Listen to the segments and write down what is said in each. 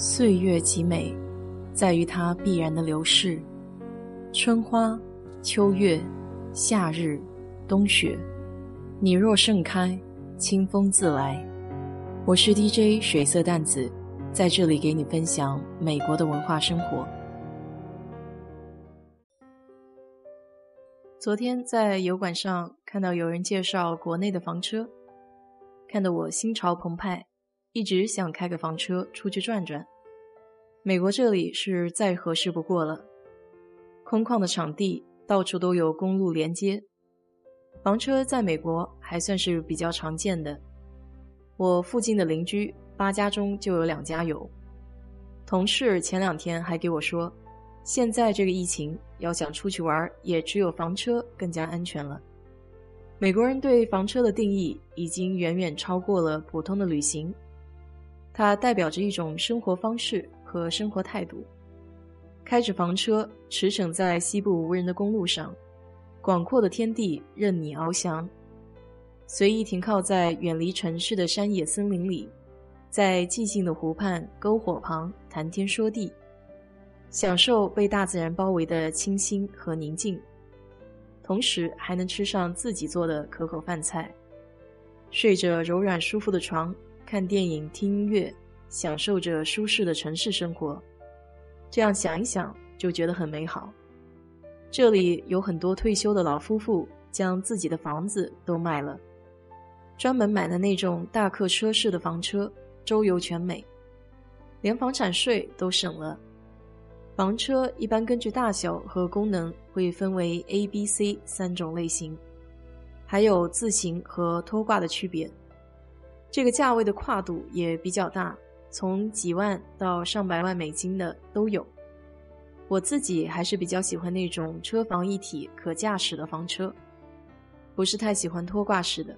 岁月极美，在于它必然的流逝。春花、秋月、夏日、冬雪，你若盛开，清风自来。我是 DJ 水色淡子，在这里给你分享美国的文化生活。昨天在油管上看到有人介绍国内的房车，看得我心潮澎湃。一直想开个房车出去转转。美国这里是再合适不过了，空旷的场地到处都有公路连接，房车在美国还算是比较常见的。我附近的邻居八家中就有两家有。同事前两天还给我说，现在这个疫情要想出去玩，也只有房车更加安全了。美国人对房车的定义已经远远超过了普通的旅行。它代表着一种生活方式和生活态度。开着房车驰骋在西部无人的公路上，广阔的天地任你翱翔。随意停靠在远离城市的山野森林里，在寂静的湖畔篝火旁谈天说地，享受被大自然包围的清新和宁静，同时还能吃上自己做的可口饭菜，睡着柔软舒服的床。看电影、听音乐，享受着舒适的城市生活，这样想一想就觉得很美好。这里有很多退休的老夫妇，将自己的房子都卖了，专门买的那种大客车式的房车，周游全美，连房产税都省了。房车一般根据大小和功能会分为 A、B、C 三种类型，还有自行和拖挂的区别。这个价位的跨度也比较大，从几万到上百万美金的都有。我自己还是比较喜欢那种车房一体、可驾驶的房车，不是太喜欢拖挂式的。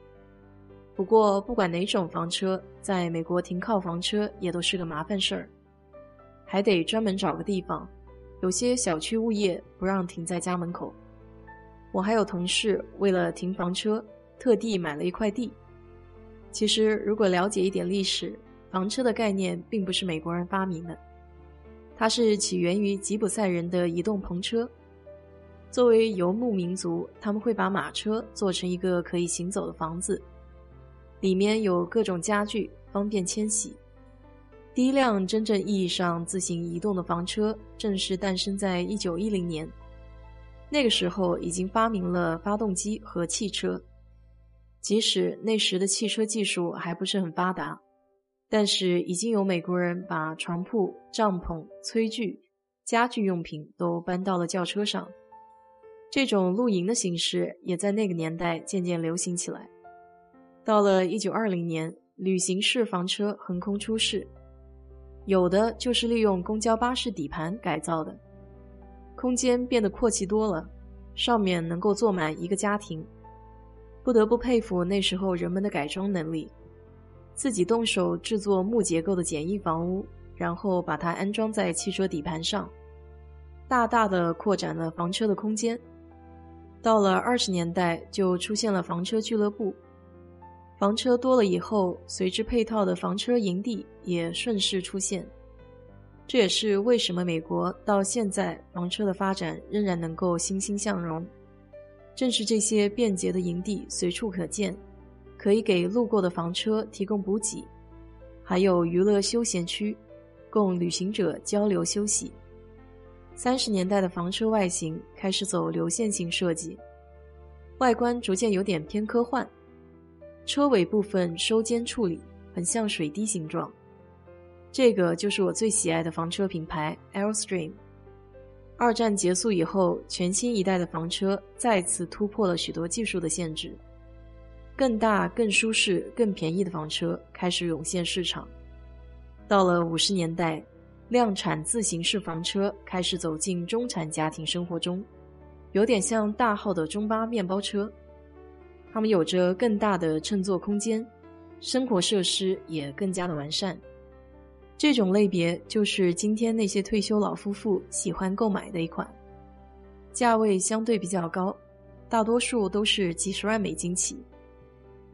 不过不管哪种房车，在美国停靠房车也都是个麻烦事儿，还得专门找个地方。有些小区物业不让停在家门口。我还有同事为了停房车，特地买了一块地。其实，如果了解一点历史，房车的概念并不是美国人发明的，它是起源于吉普赛人的移动篷车。作为游牧民族，他们会把马车做成一个可以行走的房子，里面有各种家具，方便迁徙。第一辆真正意义上自行移动的房车正式诞生在1910年，那个时候已经发明了发动机和汽车。即使那时的汽车技术还不是很发达，但是已经有美国人把床铺、帐篷、炊具、家具用品都搬到了轿车上。这种露营的形式也在那个年代渐渐流行起来。到了1920年，旅行式房车横空出世，有的就是利用公交巴士底盘改造的，空间变得阔气多了，上面能够坐满一个家庭。不得不佩服那时候人们的改装能力，自己动手制作木结构的简易房屋，然后把它安装在汽车底盘上，大大的扩展了房车的空间。到了二十年代，就出现了房车俱乐部，房车多了以后，随之配套的房车营地也顺势出现。这也是为什么美国到现在房车的发展仍然能够欣欣向荣。正是这些便捷的营地随处可见，可以给路过的房车提供补给，还有娱乐休闲区，供旅行者交流休息。三十年代的房车外形开始走流线型设计，外观逐渐有点偏科幻，车尾部分收尖处理，很像水滴形状。这个就是我最喜爱的房车品牌 Airstream。二战结束以后，全新一代的房车再次突破了许多技术的限制，更大、更舒适、更便宜的房车开始涌现市场。到了五十年代，量产自行式房车开始走进中产家庭生活中，有点像大号的中巴面包车。它们有着更大的乘坐空间，生活设施也更加的完善。这种类别就是今天那些退休老夫妇喜欢购买的一款，价位相对比较高，大多数都是几十万美金起。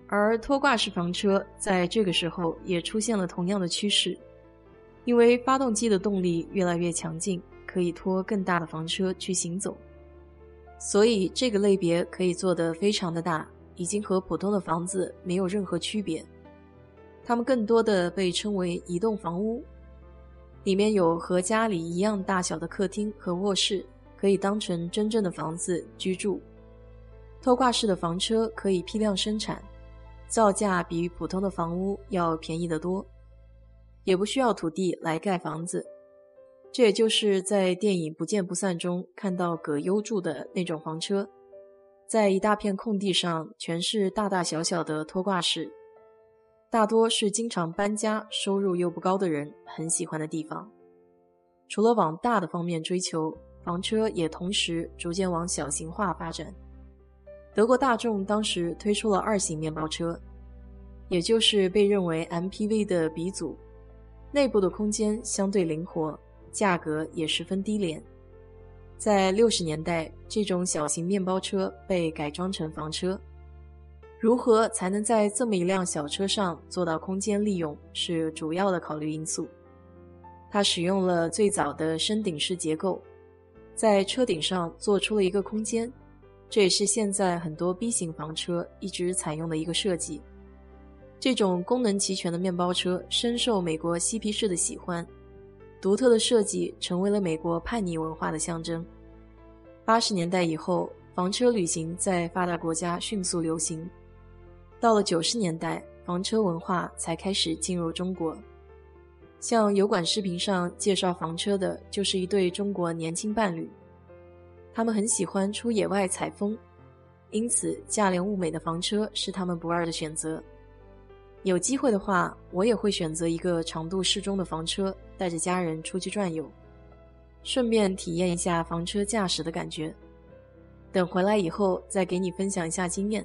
而拖挂式房车在这个时候也出现了同样的趋势，因为发动机的动力越来越强劲，可以拖更大的房车去行走，所以这个类别可以做得非常的大，已经和普通的房子没有任何区别。它们更多的被称为移动房屋，里面有和家里一样大小的客厅和卧室，可以当成真正的房子居住。拖挂式的房车可以批量生产，造价比普通的房屋要便宜得多，也不需要土地来盖房子。这也就是在电影《不见不散》中看到葛优住的那种房车，在一大片空地上全是大大小小的拖挂式。大多是经常搬家、收入又不高的人很喜欢的地方。除了往大的方面追求，房车也同时逐渐往小型化发展。德国大众当时推出了二型面包车，也就是被认为 MPV 的鼻祖。内部的空间相对灵活，价格也十分低廉。在六十年代，这种小型面包车被改装成房车。如何才能在这么一辆小车上做到空间利用，是主要的考虑因素。它使用了最早的升顶式结构，在车顶上做出了一个空间，这也是现在很多 B 型房车一直采用的一个设计。这种功能齐全的面包车深受美国嬉皮士的喜欢，独特的设计成为了美国叛逆文化的象征。八十年代以后，房车旅行在发达国家迅速流行。到了九十年代，房车文化才开始进入中国。像油管视频上介绍房车的，就是一对中国年轻伴侣。他们很喜欢出野外采风，因此价廉物美的房车是他们不二的选择。有机会的话，我也会选择一个长度适中的房车，带着家人出去转悠，顺便体验一下房车驾驶的感觉。等回来以后，再给你分享一下经验。